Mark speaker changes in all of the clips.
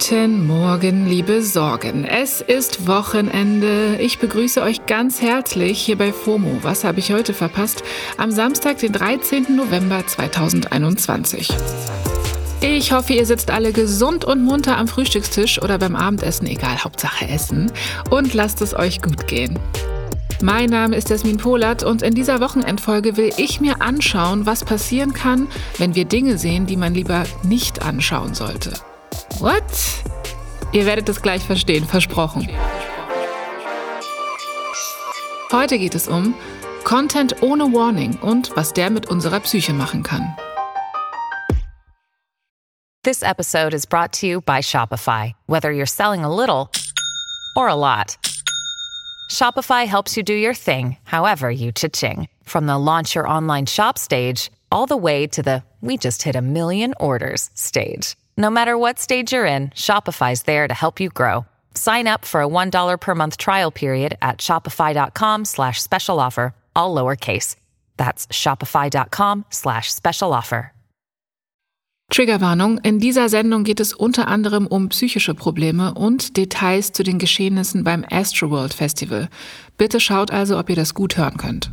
Speaker 1: Guten Morgen, liebe Sorgen. Es ist Wochenende. Ich begrüße euch ganz herzlich hier bei FOMO. Was habe ich heute verpasst? Am Samstag, den 13. November 2021. Ich hoffe, ihr sitzt alle gesund und munter am Frühstückstisch oder beim Abendessen, egal, Hauptsache Essen, und lasst es euch gut gehen. Mein Name ist Jasmin Polat und in dieser Wochenendfolge will ich mir anschauen, was passieren kann, wenn wir Dinge sehen, die man lieber nicht anschauen sollte. What? Ihr werdet es gleich verstehen, versprochen. Heute geht es um Content ohne Warning und was der mit unserer Psyche machen kann.
Speaker 2: This episode is brought to you by Shopify. Whether you're selling a little or a lot, Shopify helps you do your thing, however you cha-ching. From the launch your online shop stage all the way to the we just hit a million orders stage. No matter what stage you're in, Shopify's there to help you grow. Sign up for a $1 per month trial period at shopify.com slash special offer, all lowercase. That's shopify.com slash special offer.
Speaker 1: Triggerwarnung. In dieser Sendung geht es unter anderem um psychische Probleme und Details zu den Geschehnissen beim Astroworld Festival. Bitte schaut also, ob ihr das gut hören könnt.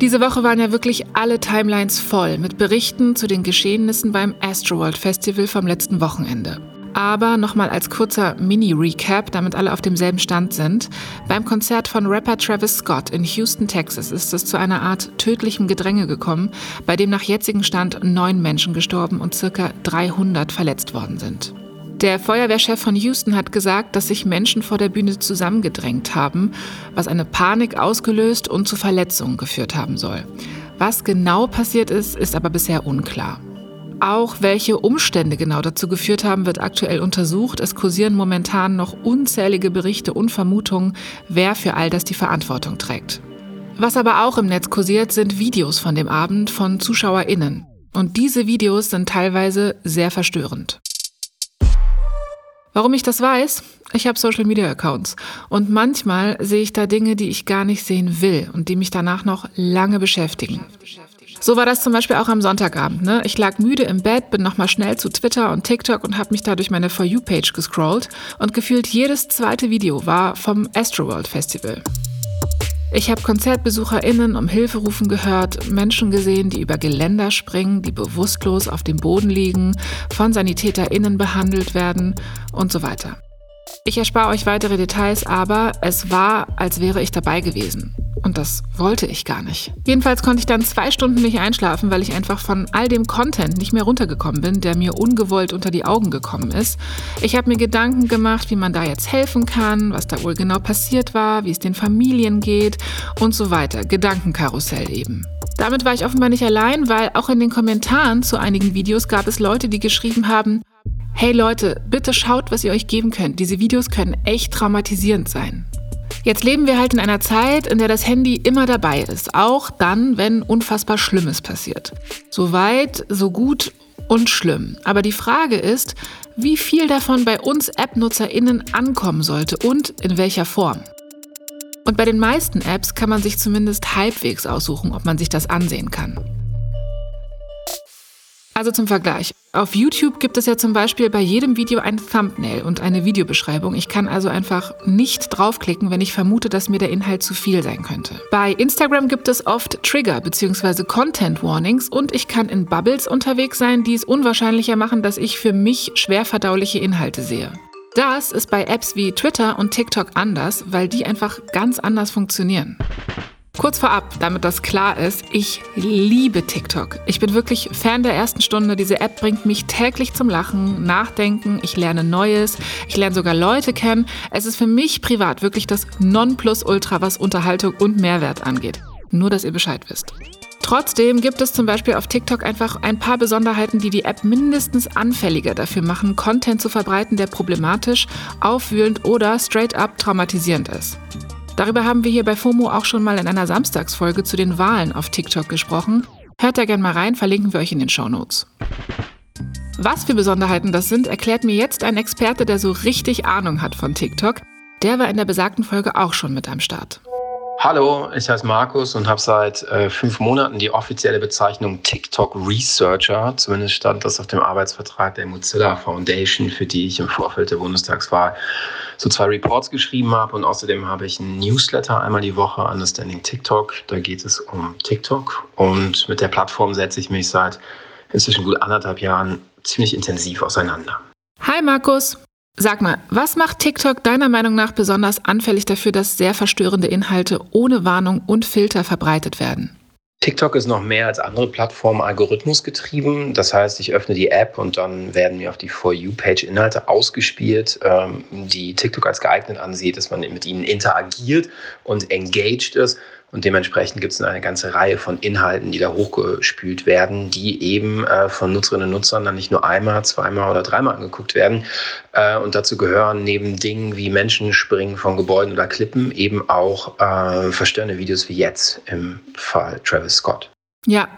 Speaker 1: Diese Woche waren ja wirklich alle Timelines voll mit Berichten zu den Geschehnissen beim Astroworld Festival vom letzten Wochenende. Aber nochmal als kurzer Mini-Recap, damit alle auf demselben Stand sind. Beim Konzert von Rapper Travis Scott in Houston, Texas, ist es zu einer Art tödlichem Gedränge gekommen, bei dem nach jetzigem Stand neun Menschen gestorben und circa 300 verletzt worden sind. Der Feuerwehrchef von Houston hat gesagt, dass sich Menschen vor der Bühne zusammengedrängt haben, was eine Panik ausgelöst und zu Verletzungen geführt haben soll. Was genau passiert ist, ist aber bisher unklar. Auch welche Umstände genau dazu geführt haben, wird aktuell untersucht. Es kursieren momentan noch unzählige Berichte und Vermutungen, wer für all das die Verantwortung trägt. Was aber auch im Netz kursiert, sind Videos von dem Abend von ZuschauerInnen. Und diese Videos sind teilweise sehr verstörend. Warum ich das weiß? Ich habe Social Media Accounts und manchmal sehe ich da Dinge, die ich gar nicht sehen will und die mich danach noch lange beschäftigen. So war das zum Beispiel auch am Sonntagabend. Ne? Ich lag müde im Bett, bin nochmal schnell zu Twitter und TikTok und habe mich da durch meine For You-Page gescrollt und gefühlt jedes zweite Video war vom Astroworld Festival. Ich habe KonzertbesucherInnen um Hilfe rufen gehört, Menschen gesehen, die über Geländer springen, die bewusstlos auf dem Boden liegen, von SanitäterInnen behandelt werden und so weiter. Ich erspare euch weitere Details, aber es war, als wäre ich dabei gewesen. Und das wollte ich gar nicht. Jedenfalls konnte ich dann zwei Stunden nicht einschlafen, weil ich einfach von all dem Content nicht mehr runtergekommen bin, der mir ungewollt unter die Augen gekommen ist. Ich habe mir Gedanken gemacht, wie man da jetzt helfen kann, was da wohl genau passiert war, wie es den Familien geht und so weiter. Gedankenkarussell eben. Damit war ich offenbar nicht allein, weil auch in den Kommentaren zu einigen Videos gab es Leute, die geschrieben haben, Hey Leute, bitte schaut, was ihr euch geben könnt. Diese Videos können echt traumatisierend sein. Jetzt leben wir halt in einer Zeit, in der das Handy immer dabei ist, auch dann, wenn unfassbar Schlimmes passiert. So weit, so gut und schlimm. Aber die Frage ist, wie viel davon bei uns App-NutzerInnen ankommen sollte und in welcher Form. Und bei den meisten Apps kann man sich zumindest halbwegs aussuchen, ob man sich das ansehen kann. Also zum Vergleich. Auf YouTube gibt es ja zum Beispiel bei jedem Video ein Thumbnail und eine Videobeschreibung. Ich kann also einfach nicht draufklicken, wenn ich vermute, dass mir der Inhalt zu viel sein könnte. Bei Instagram gibt es oft Trigger bzw. Content Warnings und ich kann in Bubbles unterwegs sein, die es unwahrscheinlicher machen, dass ich für mich schwer verdauliche Inhalte sehe. Das ist bei Apps wie Twitter und TikTok anders, weil die einfach ganz anders funktionieren. Kurz vorab, damit das klar ist, ich liebe TikTok. Ich bin wirklich Fan der ersten Stunde. Diese App bringt mich täglich zum Lachen, Nachdenken. Ich lerne Neues. Ich lerne sogar Leute kennen. Es ist für mich privat wirklich das Nonplusultra, was Unterhaltung und Mehrwert angeht. Nur, dass ihr Bescheid wisst. Trotzdem gibt es zum Beispiel auf TikTok einfach ein paar Besonderheiten, die die App mindestens anfälliger dafür machen, Content zu verbreiten, der problematisch, aufwühlend oder straight up traumatisierend ist. Darüber haben wir hier bei FOMO auch schon mal in einer Samstagsfolge zu den Wahlen auf TikTok gesprochen. Hört da gerne mal rein, verlinken wir euch in den Show Notes. Was für Besonderheiten das sind, erklärt mir jetzt ein Experte, der so richtig Ahnung hat von TikTok. Der war in der besagten Folge auch schon mit am Start.
Speaker 3: Hallo, ich heiße Markus und habe seit äh, fünf Monaten die offizielle Bezeichnung TikTok Researcher. Zumindest stand das auf dem Arbeitsvertrag der Mozilla Foundation, für die ich im Vorfeld der Bundestagswahl so zwei Reports geschrieben habe. Und außerdem habe ich einen Newsletter einmal die Woche, Understanding TikTok. Da geht es um TikTok. Und mit der Plattform setze ich mich seit inzwischen gut anderthalb Jahren ziemlich intensiv auseinander.
Speaker 1: Hi Markus. Sag mal, was macht TikTok deiner Meinung nach besonders anfällig dafür, dass sehr verstörende Inhalte ohne Warnung und Filter verbreitet werden?
Speaker 3: TikTok ist noch mehr als andere Plattformen algorithmusgetrieben. Das heißt, ich öffne die App und dann werden mir auf die For You-Page Inhalte ausgespielt, ähm, die TikTok als geeignet ansieht, dass man mit ihnen interagiert und engaged ist. Und dementsprechend gibt es eine ganze Reihe von Inhalten, die da hochgespült werden, die eben äh, von Nutzerinnen und Nutzern dann nicht nur einmal, zweimal oder dreimal angeguckt werden. Äh, und dazu gehören neben Dingen wie Menschen springen von Gebäuden oder Klippen eben auch äh, verstörende Videos wie jetzt im Fall Travis Scott.
Speaker 1: Ja,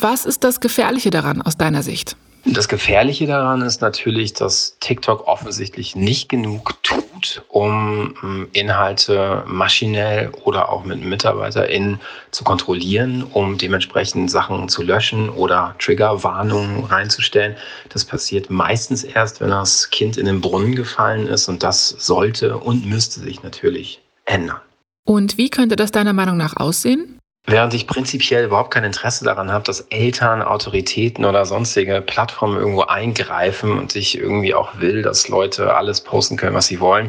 Speaker 1: was ist das Gefährliche daran aus deiner Sicht?
Speaker 3: Das Gefährliche daran ist natürlich, dass TikTok offensichtlich nicht genug tut, um ähm, Inhalte maschinell oder auch mit MitarbeiterInnen zu kontrollieren, um dementsprechend Sachen zu löschen oder Triggerwarnungen reinzustellen. Das passiert meistens erst, wenn das Kind in den Brunnen gefallen ist und das sollte und müsste sich natürlich ändern.
Speaker 1: Und wie könnte das deiner Meinung nach aussehen?
Speaker 3: Während ich prinzipiell überhaupt kein Interesse daran habe, dass Eltern, Autoritäten oder sonstige Plattformen irgendwo eingreifen und ich irgendwie auch will, dass Leute alles posten können, was sie wollen,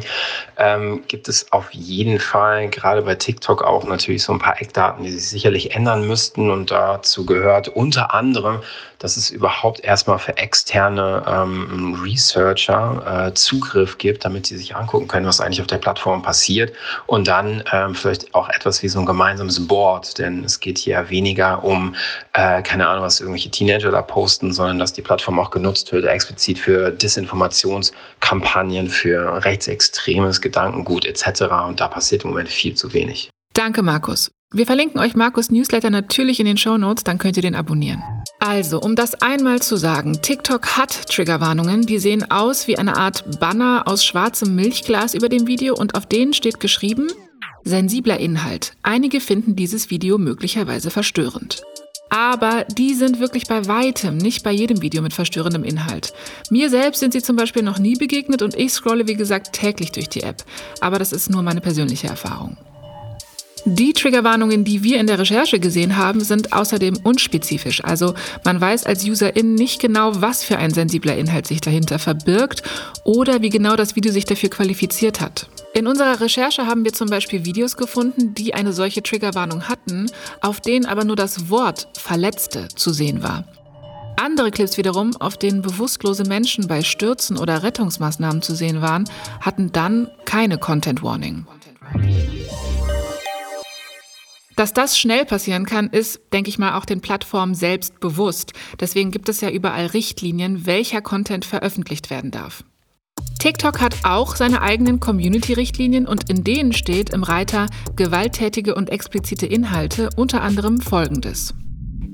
Speaker 3: ähm, gibt es auf jeden Fall gerade bei TikTok auch natürlich so ein paar Eckdaten, die sich sicherlich ändern müssten. Und dazu gehört unter anderem, dass es überhaupt erstmal für externe ähm, Researcher äh, Zugriff gibt, damit sie sich angucken können, was eigentlich auf der Plattform passiert. Und dann ähm, vielleicht auch etwas wie so ein gemeinsames Board, denn es geht hier weniger um, äh, keine Ahnung, was irgendwelche Teenager da posten, sondern dass die Plattform auch genutzt wird, explizit für Desinformationskampagnen, für rechtsextremes Gedankengut etc. Und da passiert im Moment viel zu wenig.
Speaker 1: Danke, Markus. Wir verlinken euch Markus Newsletter natürlich in den Show Notes, dann könnt ihr den abonnieren. Also, um das einmal zu sagen, TikTok hat Triggerwarnungen, die sehen aus wie eine Art Banner aus schwarzem Milchglas über dem Video und auf denen steht geschrieben, Sensibler Inhalt. Einige finden dieses Video möglicherweise verstörend. Aber die sind wirklich bei weitem nicht bei jedem Video mit verstörendem Inhalt. Mir selbst sind sie zum Beispiel noch nie begegnet und ich scrolle wie gesagt täglich durch die App. Aber das ist nur meine persönliche Erfahrung. Die Triggerwarnungen, die wir in der Recherche gesehen haben, sind außerdem unspezifisch. Also man weiß als Userin nicht genau, was für ein sensibler Inhalt sich dahinter verbirgt oder wie genau das Video sich dafür qualifiziert hat. In unserer Recherche haben wir zum Beispiel Videos gefunden, die eine solche Triggerwarnung hatten, auf denen aber nur das Wort Verletzte zu sehen war. Andere Clips wiederum, auf denen bewusstlose Menschen bei Stürzen oder Rettungsmaßnahmen zu sehen waren, hatten dann keine Content Warning. Dass das schnell passieren kann, ist, denke ich mal, auch den Plattformen selbst bewusst. Deswegen gibt es ja überall Richtlinien, welcher Content veröffentlicht werden darf. TikTok hat auch seine eigenen Community-Richtlinien und in denen steht im Reiter gewalttätige und explizite Inhalte unter anderem Folgendes.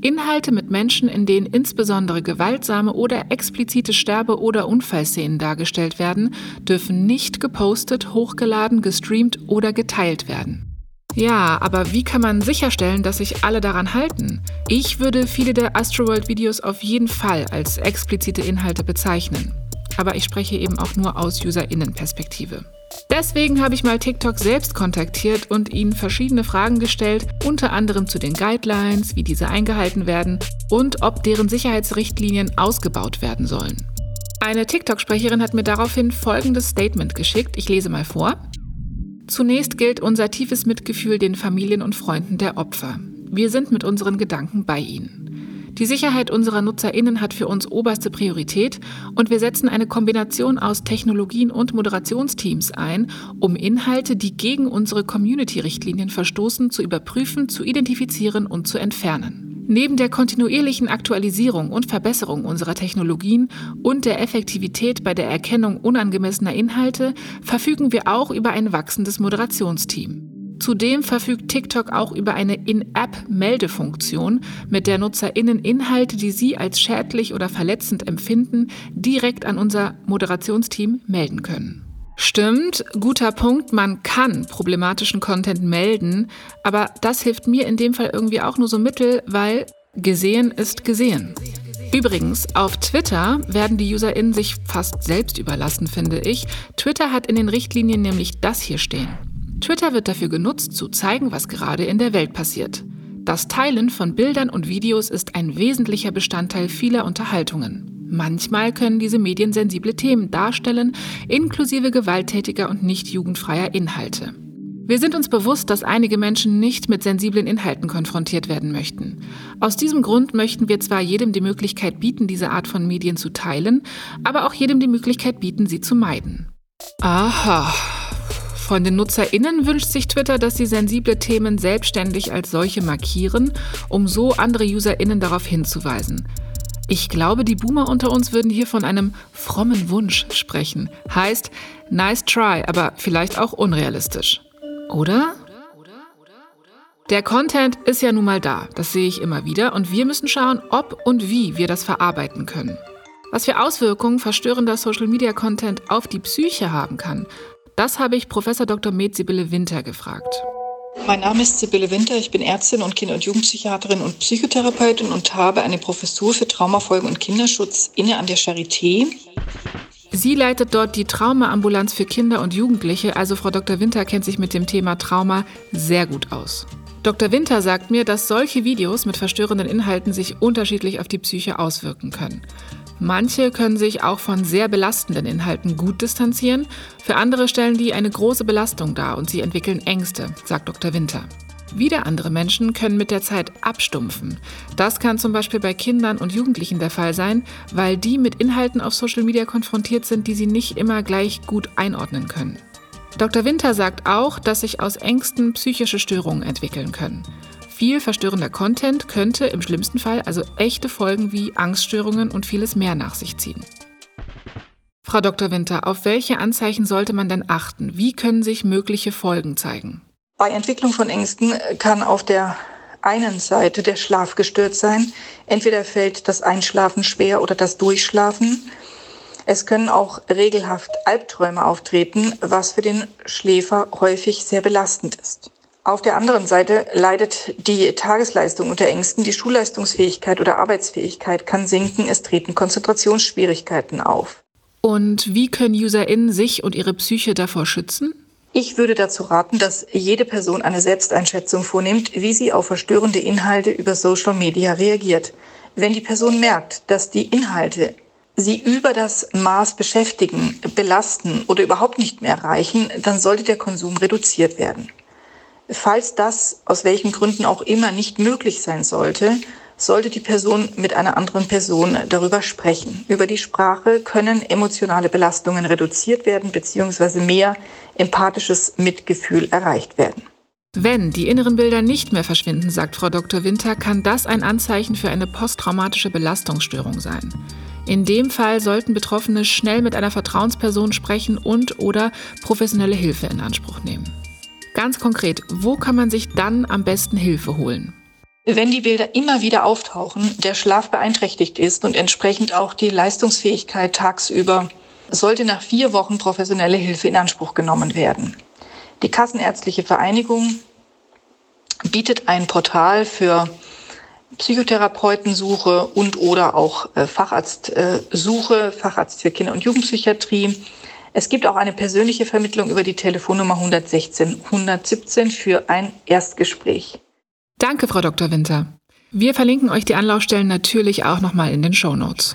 Speaker 1: Inhalte mit Menschen, in denen insbesondere gewaltsame oder explizite Sterbe- oder Unfallszenen dargestellt werden, dürfen nicht gepostet, hochgeladen, gestreamt oder geteilt werden. Ja, aber wie kann man sicherstellen, dass sich alle daran halten? Ich würde viele der Astroworld-Videos auf jeden Fall als explizite Inhalte bezeichnen. Aber ich spreche eben auch nur aus UserInnen-Perspektive. Deswegen habe ich mal TikTok selbst kontaktiert und ihnen verschiedene Fragen gestellt, unter anderem zu den Guidelines, wie diese eingehalten werden und ob deren Sicherheitsrichtlinien ausgebaut werden sollen. Eine TikTok-Sprecherin hat mir daraufhin folgendes Statement geschickt. Ich lese mal vor. Zunächst gilt unser tiefes Mitgefühl den Familien und Freunden der Opfer. Wir sind mit unseren Gedanken bei ihnen. Die Sicherheit unserer Nutzerinnen hat für uns oberste Priorität und wir setzen eine Kombination aus Technologien und Moderationsteams ein, um Inhalte, die gegen unsere Community-Richtlinien verstoßen, zu überprüfen, zu identifizieren und zu entfernen. Neben der kontinuierlichen Aktualisierung und Verbesserung unserer Technologien und der Effektivität bei der Erkennung unangemessener Inhalte verfügen wir auch über ein wachsendes Moderationsteam. Zudem verfügt TikTok auch über eine In-App-Meldefunktion, mit der NutzerInnen Inhalte, die sie als schädlich oder verletzend empfinden, direkt an unser Moderationsteam melden können. Stimmt, guter Punkt, man kann problematischen Content melden, aber das hilft mir in dem Fall irgendwie auch nur so mittel, weil gesehen ist gesehen. Übrigens, auf Twitter werden die UserInnen sich fast selbst überlassen, finde ich. Twitter hat in den Richtlinien nämlich das hier stehen. Twitter wird dafür genutzt, zu zeigen, was gerade in der Welt passiert. Das Teilen von Bildern und Videos ist ein wesentlicher Bestandteil vieler Unterhaltungen. Manchmal können diese Medien sensible Themen darstellen, inklusive gewalttätiger und nicht jugendfreier Inhalte. Wir sind uns bewusst, dass einige Menschen nicht mit sensiblen Inhalten konfrontiert werden möchten. Aus diesem Grund möchten wir zwar jedem die Möglichkeit bieten, diese Art von Medien zu teilen, aber auch jedem die Möglichkeit bieten, sie zu meiden. Aha. Von den NutzerInnen wünscht sich Twitter, dass sie sensible Themen selbstständig als solche markieren, um so andere UserInnen darauf hinzuweisen. Ich glaube, die Boomer unter uns würden hier von einem frommen Wunsch sprechen. Heißt, nice try, aber vielleicht auch unrealistisch. Oder? Der Content ist ja nun mal da, das sehe ich immer wieder, und wir müssen schauen, ob und wie wir das verarbeiten können. Was für Auswirkungen verstörender Social-Media-Content auf die Psyche haben kann, das habe ich Professor Dr. Med Sibylle Winter gefragt.
Speaker 4: Mein Name ist Sibylle Winter, ich bin Ärztin und Kinder- und Jugendpsychiaterin und Psychotherapeutin und habe eine Professur für Traumafolgen und Kinderschutz inne an der Charité.
Speaker 1: Sie leitet dort die Traumaambulanz für Kinder und Jugendliche, also Frau Dr. Winter kennt sich mit dem Thema Trauma sehr gut aus. Dr. Winter sagt mir, dass solche Videos mit verstörenden Inhalten sich unterschiedlich auf die Psyche auswirken können. Manche können sich auch von sehr belastenden Inhalten gut distanzieren, für andere stellen die eine große Belastung dar und sie entwickeln Ängste, sagt Dr. Winter. Wieder andere Menschen können mit der Zeit abstumpfen. Das kann zum Beispiel bei Kindern und Jugendlichen der Fall sein, weil die mit Inhalten auf Social Media konfrontiert sind, die sie nicht immer gleich gut einordnen können. Dr. Winter sagt auch, dass sich aus Ängsten psychische Störungen entwickeln können. Viel verstörender Content könnte im schlimmsten Fall also echte Folgen wie Angststörungen und vieles mehr nach sich ziehen. Frau Dr. Winter, auf welche Anzeichen sollte man denn achten? Wie können sich mögliche Folgen zeigen?
Speaker 4: Bei Entwicklung von Ängsten kann auf der einen Seite der Schlaf gestört sein. Entweder fällt das Einschlafen schwer oder das Durchschlafen. Es können auch regelhaft Albträume auftreten, was für den Schläfer häufig sehr belastend ist. Auf der anderen Seite leidet die Tagesleistung unter Ängsten, die Schulleistungsfähigkeit oder Arbeitsfähigkeit kann sinken, es treten Konzentrationsschwierigkeiten auf.
Speaker 1: Und wie können UserInnen sich und ihre Psyche davor schützen?
Speaker 4: Ich würde dazu raten, dass jede Person eine Selbsteinschätzung vornimmt, wie sie auf verstörende Inhalte über Social Media reagiert. Wenn die Person merkt, dass die Inhalte sie über das Maß beschäftigen, belasten oder überhaupt nicht mehr erreichen, dann sollte der Konsum reduziert werden. Falls das aus welchen Gründen auch immer nicht möglich sein sollte, sollte die Person mit einer anderen Person darüber sprechen. Über die Sprache können emotionale Belastungen reduziert werden bzw. mehr empathisches Mitgefühl erreicht werden.
Speaker 1: Wenn die inneren Bilder nicht mehr verschwinden, sagt Frau Dr. Winter, kann das ein Anzeichen für eine posttraumatische Belastungsstörung sein. In dem Fall sollten Betroffene schnell mit einer Vertrauensperson sprechen und oder professionelle Hilfe in Anspruch nehmen. Ganz konkret, wo kann man sich dann am besten Hilfe holen?
Speaker 4: Wenn die Bilder immer wieder auftauchen, der Schlaf beeinträchtigt ist und entsprechend auch die Leistungsfähigkeit tagsüber, sollte nach vier Wochen professionelle Hilfe in Anspruch genommen werden. Die Kassenärztliche Vereinigung bietet ein Portal für Psychotherapeutensuche und oder auch äh, Facharztsuche, Facharzt für Kinder- und Jugendpsychiatrie. Es gibt auch eine persönliche Vermittlung über die Telefonnummer 116 117 für ein Erstgespräch.
Speaker 1: Danke, Frau Dr. Winter. Wir verlinken euch die Anlaufstellen natürlich auch nochmal in den Show Notes.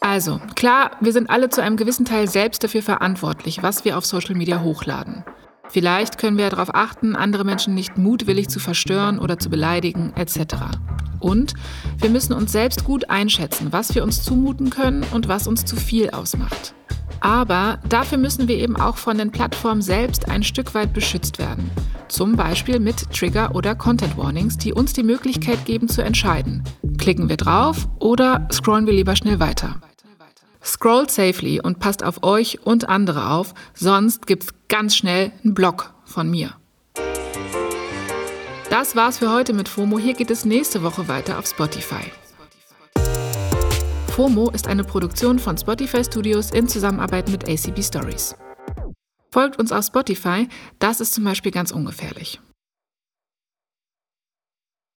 Speaker 1: Also, klar, wir sind alle zu einem gewissen Teil selbst dafür verantwortlich, was wir auf Social Media hochladen. Vielleicht können wir darauf achten, andere Menschen nicht mutwillig zu verstören oder zu beleidigen, etc. Und wir müssen uns selbst gut einschätzen, was wir uns zumuten können und was uns zu viel ausmacht. Aber dafür müssen wir eben auch von den Plattformen selbst ein Stück weit beschützt werden. Zum Beispiel mit Trigger oder Content Warnings, die uns die Möglichkeit geben zu entscheiden. Klicken wir drauf oder scrollen wir lieber schnell weiter. Scrollt safely und passt auf euch und andere auf, sonst gibt's ganz schnell einen Block von mir. Das war's für heute mit FOMO. Hier geht es nächste Woche weiter auf Spotify. FOMO ist eine Produktion von Spotify Studios in Zusammenarbeit mit ACB Stories. Folgt uns auf Spotify, das ist zum Beispiel ganz ungefährlich.